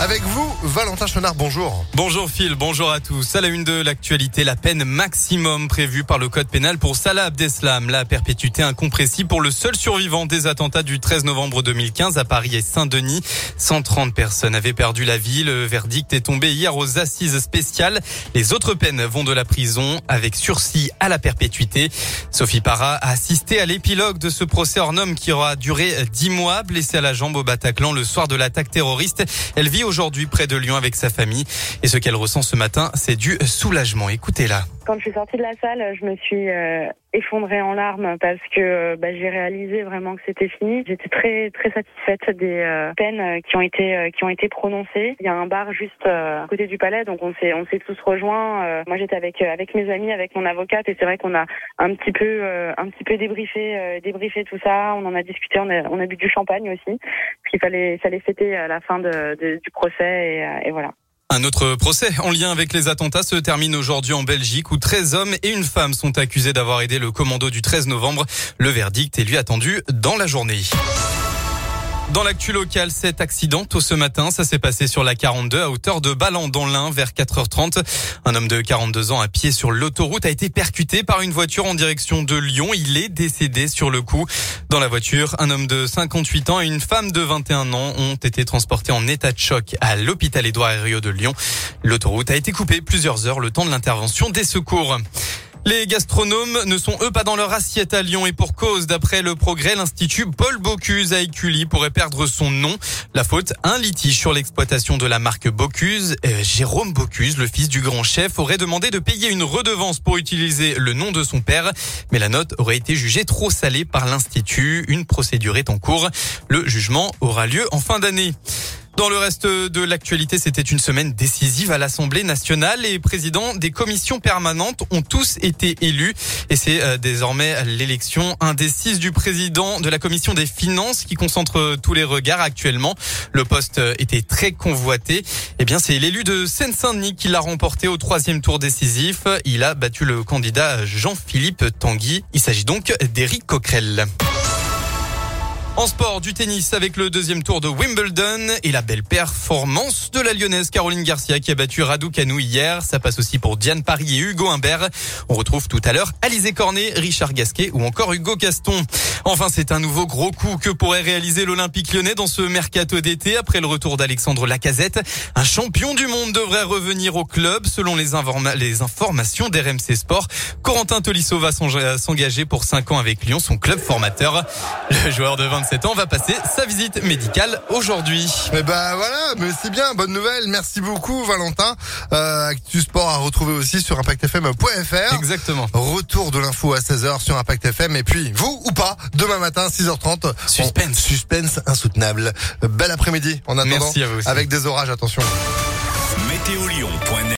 Avec vous, Valentin Chenard, bonjour. Bonjour Phil, bonjour à tous. À la une de l'actualité, la peine maximum prévue par le code pénal pour Salah Abdeslam, la perpétuité incompressible pour le seul survivant des attentats du 13 novembre 2015 à Paris et Saint-Denis. 130 personnes avaient perdu la vie. Le verdict est tombé hier aux assises spéciales. Les autres peines vont de la prison avec sursis à la perpétuité. Sophie Parra a assisté à l'épilogue de ce procès hors norme qui aura duré 10 mois, blessée à la jambe au Bataclan le soir de l'attaque terroriste. Elle vit aujourd'hui près de Lyon avec sa famille. Et ce qu'elle ressent ce matin, c'est du soulagement. Écoutez-la. Quand je suis sortie de la salle, je me suis euh, effondrée en larmes parce que euh, bah, j'ai réalisé vraiment que c'était fini. J'étais très très satisfaite des euh, peines qui ont été qui ont été prononcées. Il y a un bar juste à côté du palais, donc on s'est on s'est tous rejoints. moi, j'étais avec avec mes amis, avec mon avocate, et c'est vrai qu'on a un petit peu un petit peu débriefé débriefé tout ça. On en a discuté, on a on a bu du champagne aussi. Puis il fallait fallait fêter à la fin de, de, du procès et, et voilà. Un autre procès en lien avec les attentats se termine aujourd'hui en Belgique où 13 hommes et une femme sont accusés d'avoir aidé le commando du 13 novembre. Le verdict est lui attendu dans la journée. Dans l'actu local, cet accident tôt ce matin, ça s'est passé sur la 42 à hauteur de Ballan dans vers 4h30. Un homme de 42 ans à pied sur l'autoroute a été percuté par une voiture en direction de Lyon. Il est décédé sur le coup. Dans la voiture, un homme de 58 ans et une femme de 21 ans ont été transportés en état de choc à l'hôpital Édouard Herriot de Lyon. L'autoroute a été coupée plusieurs heures le temps de l'intervention des secours. Les gastronomes ne sont eux pas dans leur assiette à Lyon et pour cause, d'après le progrès, l'Institut Paul Bocuse à Écully pourrait perdre son nom. La faute, un litige sur l'exploitation de la marque Bocuse. Euh, Jérôme Bocuse, le fils du grand chef, aurait demandé de payer une redevance pour utiliser le nom de son père, mais la note aurait été jugée trop salée par l'Institut. Une procédure est en cours. Le jugement aura lieu en fin d'année. Dans le reste de l'actualité, c'était une semaine décisive à l'Assemblée nationale. Les présidents des commissions permanentes ont tous été élus et c'est euh, désormais l'élection indécise du président de la commission des finances qui concentre tous les regards actuellement. Le poste était très convoité. Eh bien, c'est l'élu de Seine-Saint-Denis qui l'a remporté au troisième tour décisif. Il a battu le candidat Jean-Philippe Tanguy. Il s'agit donc d'Éric Coquerel. En sport, du tennis avec le deuxième tour de Wimbledon et la belle performance de la lyonnaise Caroline Garcia qui a battu Raducanu hier. Ça passe aussi pour Diane Paris et Hugo Humbert. On retrouve tout à l'heure Alizé Cornet, Richard Gasquet ou encore Hugo Caston. Enfin, c'est un nouveau gros coup que pourrait réaliser l'Olympique lyonnais dans ce mercato d'été après le retour d'Alexandre Lacazette. Un champion du monde devrait revenir au club selon les, les informations d'RMC Sport. Corentin Tolisso va s'engager pour 5 ans avec Lyon, son club formateur. Le joueur de 20 27 ans va passer sa visite médicale aujourd'hui. Mais bah voilà, mais c'est bien, bonne nouvelle. Merci beaucoup Valentin. Euh, Actu Sport à retrouver aussi sur impactfm.fr. Exactement. Retour de l'info à 16h sur Impact FM et puis vous ou pas demain matin 6h30. Suspense. suspense insoutenable. Bel après-midi en attendant. Merci à vous aussi. Avec des orages, attention.